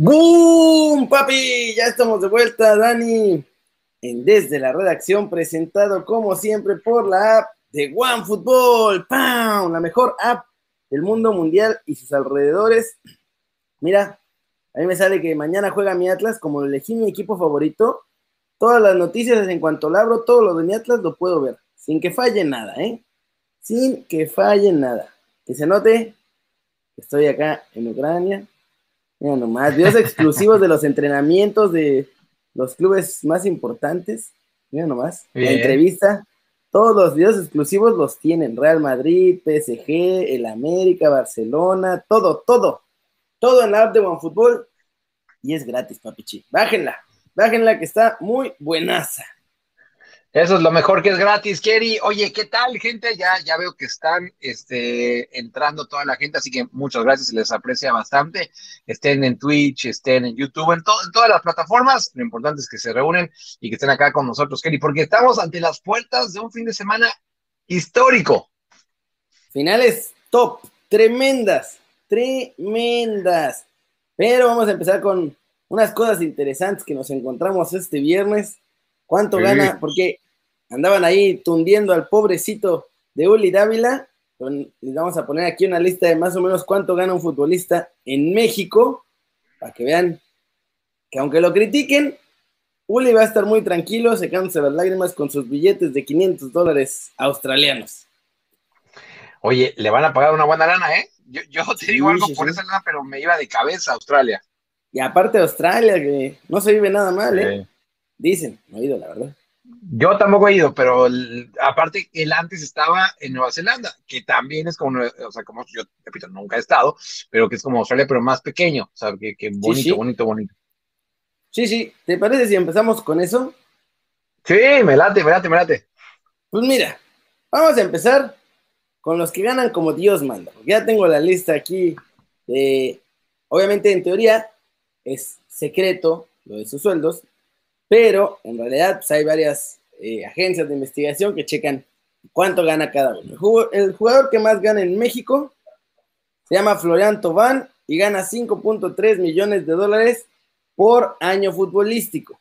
¡Boom, papi! Ya estamos de vuelta, Dani, en Desde la Redacción, presentado como siempre por la app de OneFootball, ¡Pam! La mejor app del mundo mundial y sus alrededores. Mira, a mí me sale que mañana juega mi Atlas, como elegí mi equipo favorito, todas las noticias en cuanto lo abro, todo lo de mi Atlas lo puedo ver, sin que falle nada, ¿eh? Sin que falle nada. Que se note que estoy acá en Ucrania, Mira nomás, videos exclusivos de los entrenamientos de los clubes más importantes. Mira nomás, la entrevista. Todos los videos exclusivos los tienen. Real Madrid, PSG, el América, Barcelona, todo, todo. Todo en la app de OneFootball. Y es gratis, papichi. Bájenla, bájenla que está muy buenaza. Eso es lo mejor que es gratis, Kerry. Oye, ¿qué tal, gente? Ya, ya veo que están este, entrando toda la gente, así que muchas gracias, les aprecia bastante. Estén en Twitch, estén en YouTube, en, en todas las plataformas. Lo importante es que se reúnen y que estén acá con nosotros, Kerry, porque estamos ante las puertas de un fin de semana histórico. Finales top, tremendas, tremendas. Pero vamos a empezar con unas cosas interesantes que nos encontramos este viernes. ¿Cuánto gana? Porque andaban ahí tundiendo al pobrecito de Uli Dávila. Les vamos a poner aquí una lista de más o menos cuánto gana un futbolista en México, para que vean que aunque lo critiquen, Uli va a estar muy tranquilo, secándose las lágrimas con sus billetes de 500 dólares australianos. Oye, le van a pagar una buena lana, ¿eh? Yo, te digo algo por esa lana, pero me iba de cabeza a Australia. Y aparte de Australia, que no se vive nada mal, ¿eh? Dicen, no he ido, la verdad. Yo tampoco he ido, pero aparte, él antes estaba en Nueva Zelanda, que también es como, o sea, como yo, repito, nunca he estado, pero que es como Australia, pero más pequeño, o sea, que, bonito, bonito, bonito. Sí, sí, ¿te parece si empezamos con eso? Sí, me late, me late, me late. Pues mira, vamos a empezar con los que ganan como Dios manda, ya tengo la lista aquí de, obviamente en teoría es secreto lo de sus sueldos, pero en realidad pues, hay varias eh, agencias de investigación que checan cuánto gana cada uno. El jugador que más gana en México se llama Florian Tobán y gana 5.3 millones de dólares por año futbolístico.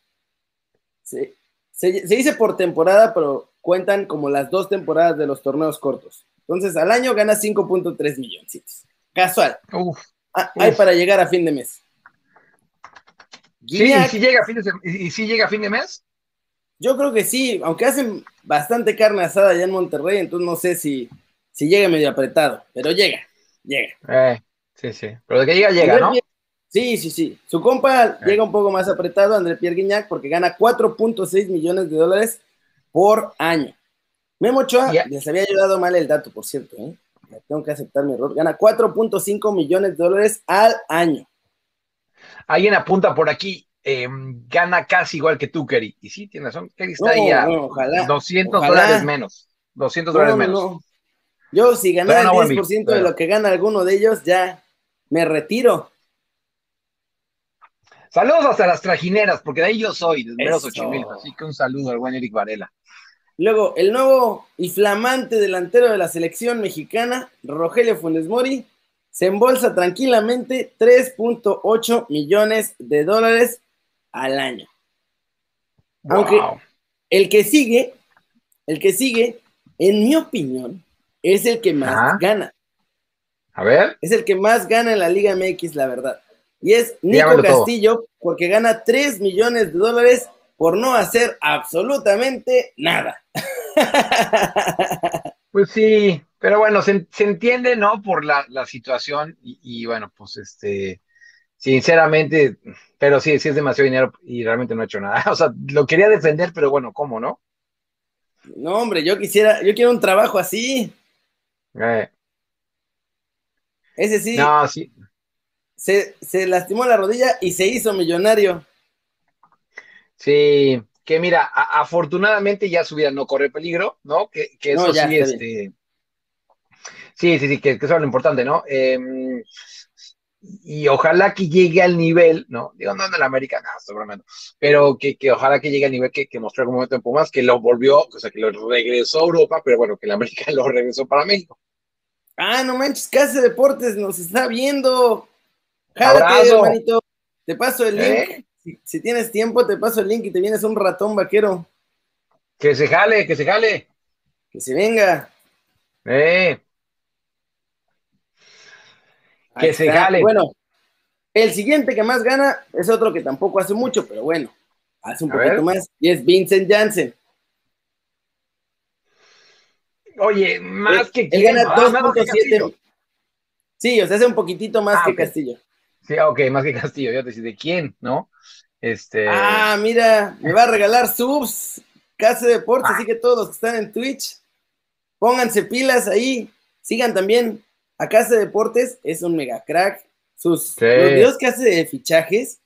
Se, dice por temporada, pero cuentan como las dos temporadas de los torneos cortos. Entonces, al año gana 5.3 millones. Casual. Ah, hay para llegar a fin de mes. Sí, ¿y si, llega a fin de, ¿Y si llega a fin de mes? Yo creo que sí, aunque hacen bastante carne asada allá en Monterrey, entonces no sé si, si llega medio apretado, pero llega, llega. Eh, sí, sí, pero de que llega, llega, ¿no? Sí, sí, sí. Su compa eh. llega un poco más apretado, André Pierre Guignac, porque gana 4.6 millones de dólares por año. Memo Ochoa, les había ayudado mal el dato, por cierto, ¿eh? Tengo que aceptar mi error. Gana 4.5 millones de dólares al año. Alguien apunta por aquí, em, gana casi igual que tú, Kerry. Y sí, tienes razón, Kerry está ahí a 200 dólares menos. 200 dólares menos. Yo, si ganara el 10% de lo que gana alguno de ellos, ya me retiro. Saludos hasta las trajineras, porque de ahí yo soy, de menos 8000. Así que un saludo al buen Eric Varela. Luego, el nuevo y flamante delantero de la selección mexicana, Rogelio Funes Mori, se embolsa tranquilamente 3.8 millones de dólares al año. Aunque el que sigue, el que sigue, en mi opinión, es el que más gana. A ver. Es el que más gana en la Liga MX, la verdad. Y es Nico Castillo, porque gana 3 millones de dólares por no hacer absolutamente nada. Pues sí, pero bueno, se, entiende, ¿no? Por la, situación y, bueno, pues este, sinceramente, pero sí, sí es demasiado dinero y realmente no he hecho nada. O sea, lo quería defender, pero bueno, ¿cómo, no? No, hombre, yo quisiera, yo quiero un trabajo así. Eh. Ese sí. No, sí. Se, se lastimó la rodilla y se hizo millonario. Sí, que mira, afortunadamente ya su vida no corre peligro, ¿no? Que, eso sí, este. Sí, sí, sí, que, eso es lo importante, ¿no? Em, y ojalá que llegue al nivel, ¿no? Digo, no en el América, nada, estoy bromeando, pero que, que, ojalá que llegue al nivel que, que mostró en un momento en Pumas, que lo volvió, o sea, que lo regresó a Europa, pero bueno, que el América lo regresó para México. Ah, no manches, que hace deportes, nos está viendo. Jálate, hermanito. te paso el link. Si, tienes tiempo, te paso el link y te vienes un ratón vaquero. Que se jale, que se jale. Que se venga. Eh. Que se jale. Bueno, el siguiente que más gana es otro que tampoco hace mucho, pero bueno, hace un poquito más, y es Vincent Janssen. Oye, más que él gana 2.7. Sí, o sea, hace un poquitito más ah, que Castillo. Sí, ok, más que Castillo, ya te decía, ¿de quién, no? Este... Ah, mira, me va a regalar subs, Casa Deportes, así que todos los que están en Twitch, pónganse pilas ahí, sigan también a Casa Deportes, es un mega crack, sus videos que hace de fichajes,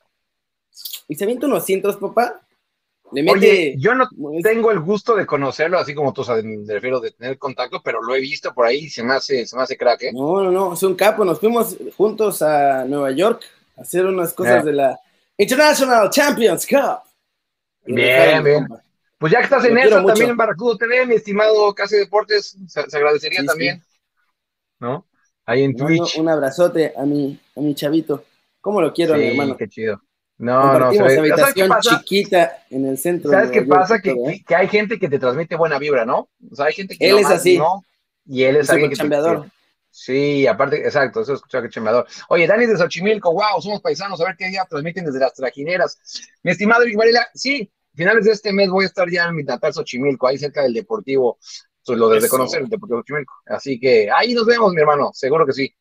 y se avienta unos cientos, papá, Oye, yo no tengo el gusto de conocerlo, así como tú, sabes, me refiero de tener contacto, pero lo he visto por ahí y se me hace, se me hace crack, ¿eh? No, no, no, es un capo. Nos fuimos juntos a Nueva York a hacer unas cosas de la International Champions Cup. Bien, bien. Pues ya que estás en eso, también en Barracudo TV, mi estimado Casi Deportes, se, agradecería también, ¿no? Ahí en Twitch. Un abrazote a mi, a mi chavito. ¿Cómo lo quiero, mi hermano? Qué chido. No, no, ¿sabes? habitación chiquita en el centro. ¿Sabes qué pasa? Que, que, hay gente que te transmite buena vibra, ¿no? O sea, hay gente que él es así. No, y él es, alguien que chambeador. sí, aparte, exacto, eso escuchado que chambeador. Oye, Dani de Xochimilco, wow, somos paisanos, a ver qué día transmiten desde las trajineras. Mi estimado Eric Varela, sí, finales de este mes voy a estar ya en mi natal Xochimilco, ahí cerca del Deportivo, lo de conocer, el Deportivo Xochimilco. Así que ahí nos vemos, mi hermano, seguro que sí.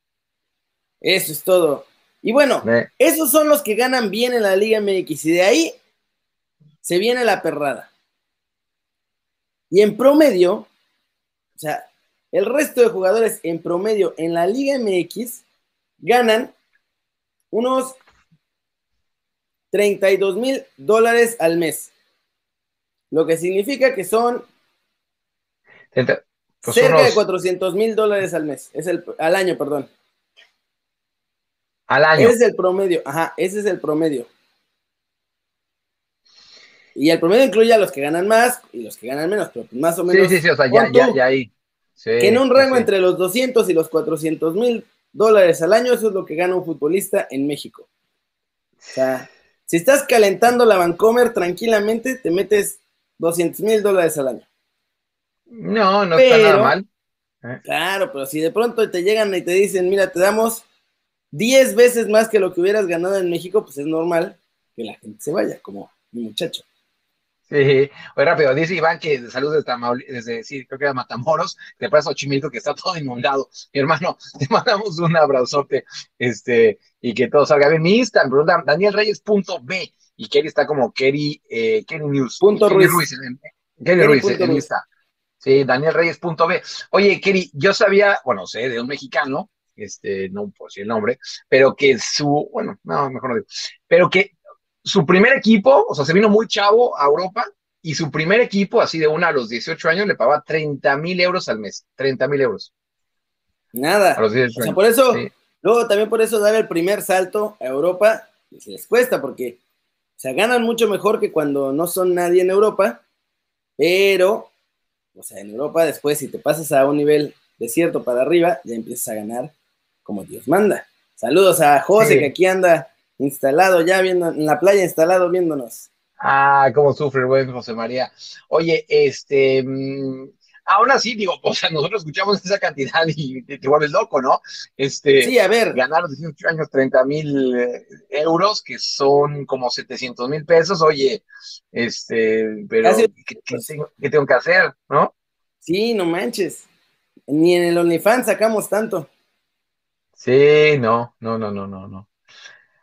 Eso es todo. Y bueno, esos son los que ganan bien en la Liga MX. Y de ahí se viene la perrada. Y en promedio, o sea, el resto de jugadores en promedio en la Liga MX ganan unos 32 mil dólares al mes. Lo que significa que son pues cerca de 400 mil dólares al mes. Es el, al año, perdón. Al año. Ese es el promedio, ajá, ese es el promedio. Y el promedio incluye a los que ganan más y los que ganan menos, pero más o menos. Sí, sí, sí, o sea, ya, ya, ya ahí. que en un rango entre los 200 y los 400 mil dólares al año, eso es lo que gana un futbolista en México. O sea, si estás calentando la Vancomer tranquilamente, te metes 200 mil dólares al año. No, no está nada mal. Claro, pero si de pronto te llegan y te dicen, mira, te damos 10 veces más que lo que hubieras ganado en México, pues es normal que la gente se vaya, como mi muchacho. Sí, oye, rápido, dice Iván que saludos desde, desde sí, creo que era Matamoros, te pasa Ochimilco que está todo inundado. Mi hermano, te mandamos un abrazote, este, y que todo salga bien. Mi Instagram, pregunta danielreyes.b, y Kerry está como Kerry, eh, Kerry News. Punto Kerry Ruiz. Kerry, Ruiz, en Insta. Sí, danielreyes.b. Oye, Kerry, yo sabía, bueno, sé, de un mexicano, este, no por si el nombre, pero que su, bueno, no, mejor no digo, pero que su primer equipo, o sea, se vino muy chavo a Europa y su primer equipo, así de una a los 18 años, le pagaba 30 mil euros al mes, 30 mil euros. Nada. o sea, por eso, luego también por eso dar el primer salto a Europa, pues, les cuesta, porque, o sea, ganan mucho mejor que cuando no son nadie en Europa, pero, o sea, en Europa después, si te pasas a un nivel desierto para arriba, ya empiezas a ganar como Dios manda. Saludos a José, que aquí anda instalado ya viendo, en la playa instalado viéndonos. Ah, cómo sufre el buen José María. Oye, este, mm, aún así, digo, o sea, nosotros escuchamos esa cantidad y te, vuelves loco, ¿no? Este, sí, a ver. Ganar 18 años 30 mil eh, euros, que son como 700 mil pesos, oye, este, pero ¿qué, tengo, que hacer, no? Sí, no manches. Ni en el OnlyFans sacamos tanto. Sí, no, no, no, no, no, no.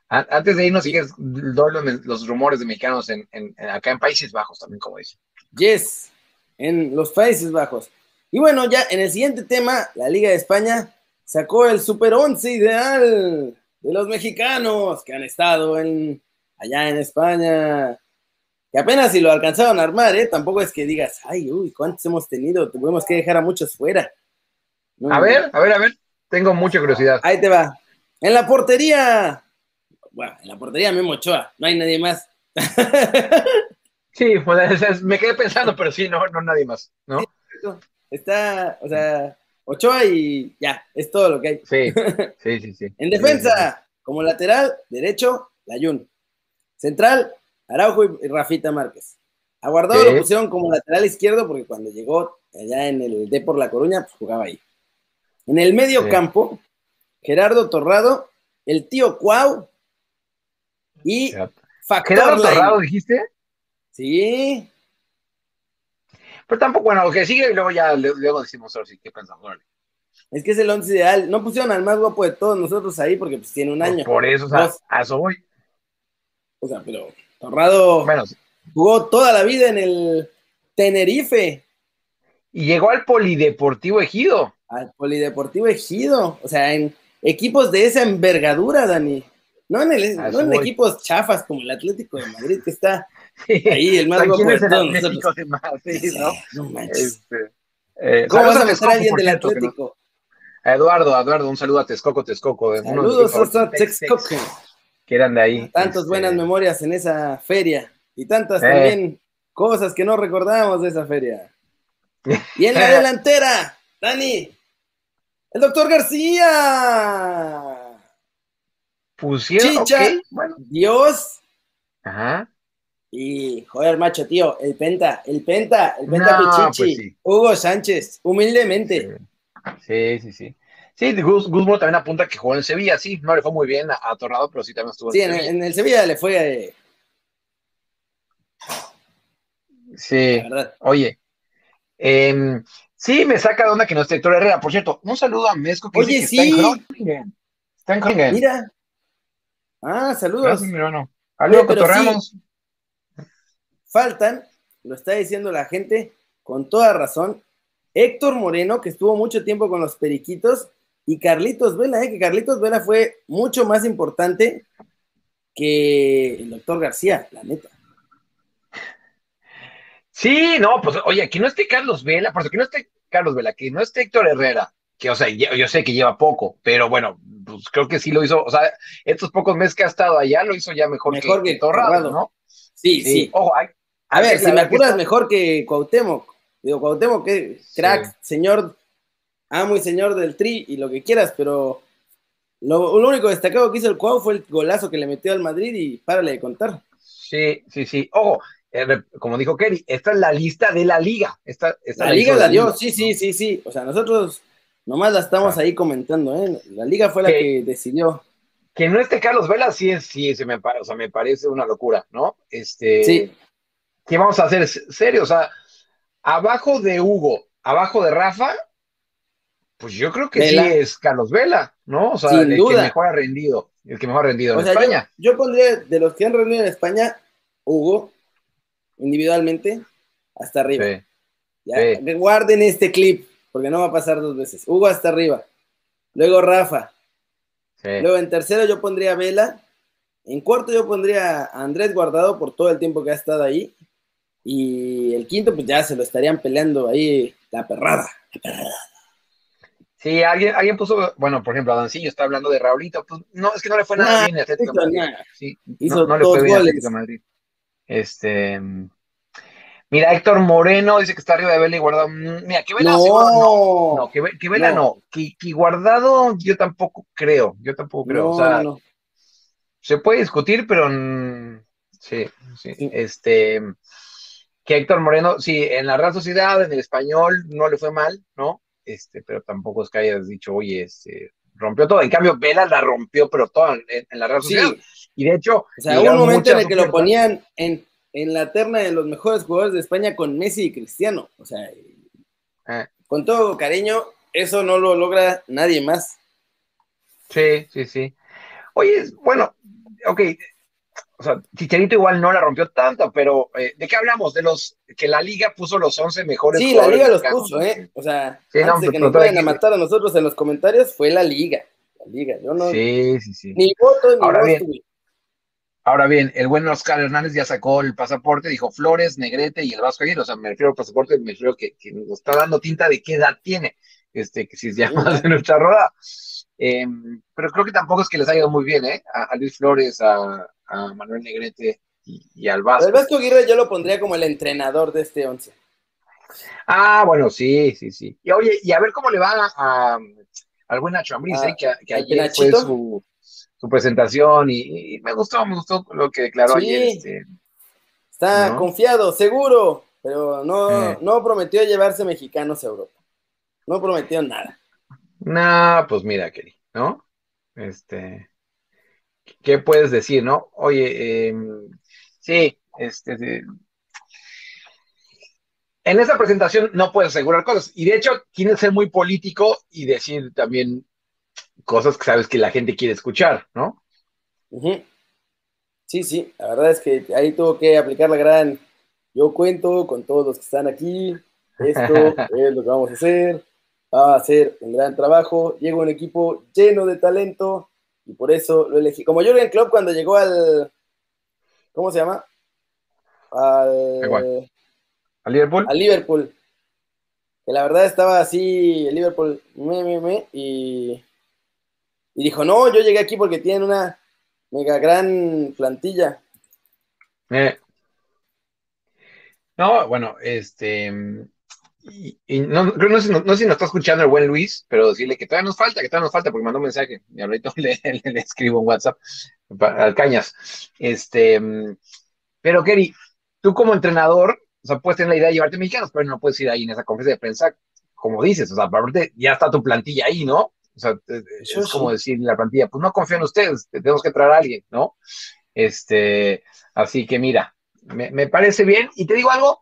Antes de irnos, sigues los, los rumores de mexicanos en, acá en Países Bajos también, como dice. Yes, en los Países Bajos. Y bueno, ya en el siguiente tema, la Liga de España sacó el Super 11 ideal de los mexicanos que han estado en, allá en España. Que apenas si lo alcanzaron a armar, ¿eh? Tampoco es que digas, ay, uy, ¿cuántos hemos tenido? Tuvimos que dejar a muchos fuera. a ver, a ver, a ver. Tengo mucha curiosidad. Ahí te va. En la portería. Bueno, en la portería Memo Ochoa. No hay nadie más. sí, me quedé pensando, pero sí, no, no nadie más, ¿no? Está, o sea, Ochoa y ya, es todo lo que hay. Sí, sí, sí. sí. en defensa, como lateral derecho, Layun. Central, Araujo y Rafita Márquez. A Guardado lo pusieron como lateral izquierdo porque cuando llegó allá en el D por La Coruña, pues jugaba ahí. En el medio campo, Gerardo Torrado, el tío Cuau y Factor ¿Gerardo Torrado dijiste? Sí. Pero tampoco, bueno, lo que sigue y luego ya luego decimos ahora sí qué pensamos. Es que es el once ideal. No pusieron al más guapo de todos nosotros ahí porque pues tiene un pues año. por eso, o sea, a eso voy. O sea, pero Torrado jugó toda la vida en el Tenerife. Y llegó al Polideportivo Ejido. Al Polideportivo Ejido. O sea, en equipos de esa envergadura, Dani. No en, el, no en equipos chafas como el Atlético de Madrid, que está ahí el más guapo de todos nosotros. ¿no? no manches. Este, eh, ¿Cómo vas a meter a alguien del Atlético? Eduardo, Eduardo, un saludo a Texcoco, Texcoco. Saludos a Texcoco. Que eran de ahí. Tantas este, buenas memorias en esa feria y tantas eh. también cosas que no recordamos de esa feria. Y en la delantera, Dani, el doctor García. Pusieron, Chicha, bueno. Dios. Ajá. Y, joder, macho, tío, el Penta, el Penta, el Penta Pichichi, pues Hugo Sánchez, humildemente. Sí, sí, sí. Sí, Gus, también apunta que jugó en Sevilla, sí, no le fue muy bien a, Torrado, pero sí también estuvo sí, en, Sevilla. en el Sevilla le fue. Eh... Sí, oye, eh, sí, me saca de onda que no esté Héctor Herrera. Por cierto, un saludo a Mesco que, oye, sí. está en Groningen. Mira. Ah, saludos. Gracias, mi hermano. Algo cotorreamos. Faltan, lo está diciendo la gente con toda razón, Héctor Moreno, que estuvo mucho tiempo con los Periquitos, y Carlitos Vela, ¿eh? que Carlitos Vela fue mucho más importante que el doctor García, la neta. Sí, no, pues oye, aquí no esté Carlos Vela, por que no esté Carlos Vela, que no esté Héctor Herrera, que o sea, yo, sé que lleva poco, pero bueno, pues creo que sí lo hizo, o sea, estos pocos meses que ha estado allá lo hizo ya mejor, mejor que, que Torrado, ¿no? Sí, sí. Ojo, a ver, si me apuras mejor que Cuauhtémoc. Digo, Cuauhtémoc, que crack, señor, amo y señor del tri y lo que quieras, pero lo, único destacado que hizo el Cuau fue el golazo que le metió al Madrid y párale de contar. Sí, sí, sí. Ojo, eh, como dijo Kerry, esta es la lista de la liga. Esta, la, liga la dio, sí, sí, sí, sí. O sea, nosotros nomás la estamos ahí comentando, ¿eh? La liga fue la que, decidió. Que no esté Carlos Vela, sí, sí, se me, o sea, me parece una locura, ¿no? Este, sí. ¿Qué vamos a hacer? Serio, o sea, abajo de Hugo, abajo de Rafa, pues yo creo que sí es Carlos Vela, ¿no? O sea, el que mejor ha rendido, el que mejor ha rendido en España. Yo, pondría de los que han rendido en España, Hugo, individualmente, hasta arriba. Guarden este clip, porque no va a pasar dos veces. Hugo hasta arriba. Luego Rafa. Luego en tercero yo pondría Vela. En cuarto yo pondría a Andrés Guardado por todo el tiempo que ha estado ahí. Y el quinto, pues ya se lo estarían peleando ahí la perrada. Sí, alguien, alguien puso, bueno, por ejemplo, Adancillo está hablando de Raulito, pues no, es que no le fue nada bien Atlético Madrid. Sí, hizo no, le fue bien Atlético Madrid. Este, mira, Héctor Moreno dice que está arriba de Vela y Guardado. Mm, mira, que Vela no, no, que, Vela no, Que, Guardado yo tampoco creo, yo tampoco creo, o sea, se puede discutir, pero sí, sí, este que Héctor Moreno, sí, en la Real Sociedad, en el español, no le fue mal, ¿no? Este, pero tampoco es que hayas dicho, oye, este, rompió todo. En cambio, Vela la rompió, pero todo en, la Real Sociedad. Y de hecho. O sea, hubo un momento en el que lo ponían en, en, la terna de los mejores jugadores de España con Messi y Cristiano. O sea, ah. con todo cariño, eso no lo logra nadie más. Sí, sí, sí. Oye, bueno, ok, o sea, Chicharito igual no la rompió tanto, pero eh, ¿de qué hablamos? De los que la liga puso los 11 mejores. Sí, la liga los puso, ¿eh? O sea, antes de que nos vayan a matar a nosotros en los comentarios, fue la liga. La liga, yo no. Sí, sí, sí. Ni voto ni ahora bien, ahora bien, el buen Oscar Hernández ya sacó el pasaporte, dijo Flores, Negrete y el Vasco Aguirre. O sea, me refiero al pasaporte, me refiero que, que nos está dando tinta de qué edad tiene, este, que si es ya más de nuestra roda. Em, pero creo que tampoco es que les haya ido muy bien, ¿eh? a Luis Flores, a a Manuel Negrete y, al Vasco. El Vasco Aguirre yo lo pondría como el entrenador de este once. Ah, bueno, sí, sí, sí. Y oye, y a ver cómo le va a, al buen Nacho Ambriz, ¿eh? que, que ayer fue su, su presentación y, me gustó, me gustó lo que declaró ayer. Este, Está confiado, seguro, pero no, eh. no prometió llevarse mexicanos a Europa. No prometió nada. Nah, pues mira, Kelly, ¿no? Este, ¿qué puedes decir, no? Oye, em, sí, este, en esa presentación no puedes asegurar cosas. Y de hecho, tienes que ser muy político y decir también cosas que sabes que la gente quiere escuchar, ¿no? Sí, sí, la verdad es que ahí tuvo que aplicar la gran, yo cuento con todos los que están aquí, esto es lo que vamos a hacer, va a ser un gran trabajo, llega un equipo lleno de talento y por eso lo elegí. Como Jürgen Klopp cuando llegó al, ¿cómo se llama? Al, ¿Al Liverpool? Al Liverpool. Que la verdad estaba así, el Liverpool, me, me, me, y, y dijo, no, yo llegué aquí porque tienen una mega gran plantilla. Eh. No, bueno, este. Y, no, no, sé, no, sé si nos está escuchando el buen Luis, pero decirle que todavía nos falta, que todavía nos falta, porque mandó un mensaje. Y ahorita le, le, escribo un WhatsApp al Cañas. Este. Pero, Kerry, tú como entrenador, o sea, puedes tener la idea de llevarte mexicanos, pero no puedes ir ahí en esa conferencia de prensa, como dices, o sea, aparte ya está tu plantilla ahí, ¿no? O sea, es como decir la plantilla, pues no confío en ustedes, tenemos que traer a alguien, ¿no? Este, así que mira, me, parece bien. Y te digo algo,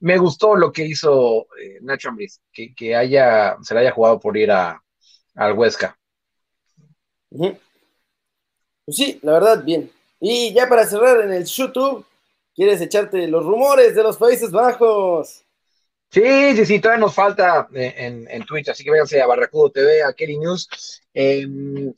me gustó lo que hizo eh, Nacho Ambriz, que, haya, se le haya jugado por ir a, al Huesca. Pues sí, la verdad, bien. Y ya para cerrar en el YouTube, ¿quieres echarte los rumores de los Países Bajos? Sí, sí, sí, todavía nos falta eh, en, en Twitch, así que véanse a Barracudo TV, a Kelly News. Em,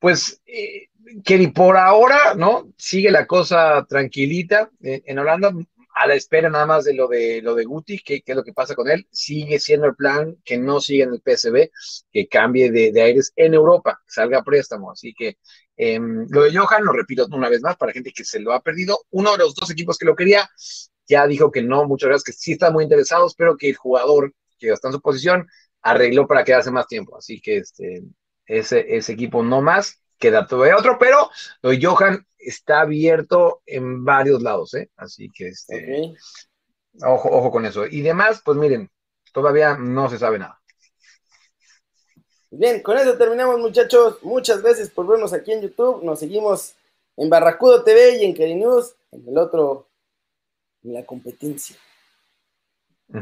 pues, eh, Kelly, por ahora, ¿no? Sigue la cosa tranquilita en, Holanda, a la espera nada más de lo de lo de Guti, qué es lo que pasa con él. Sigue siendo el plan que no siga en el PSB, que cambie de, aires en Europa, salga préstamo. Así que em, lo de Johan, lo repito una vez más para gente que se lo ha perdido. Uno de los dos equipos que lo quería ya dijo que no, muchas gracias, que sí están muy interesados, pero que el jugador que está en su posición arregló para quedarse más tiempo. Así que este, ese, ese equipo no más, queda todavía otro, pero lo de Johan está abierto en varios lados, ¿eh? Así que este, ojo, ojo con eso. Y demás, pues miren, todavía no se sabe nada. Bien, con eso terminamos, muchachos. Muchas gracias por vernos aquí en YouTube. Nos seguimos en Barracudo TV y en Keri News, en el otro la competencia.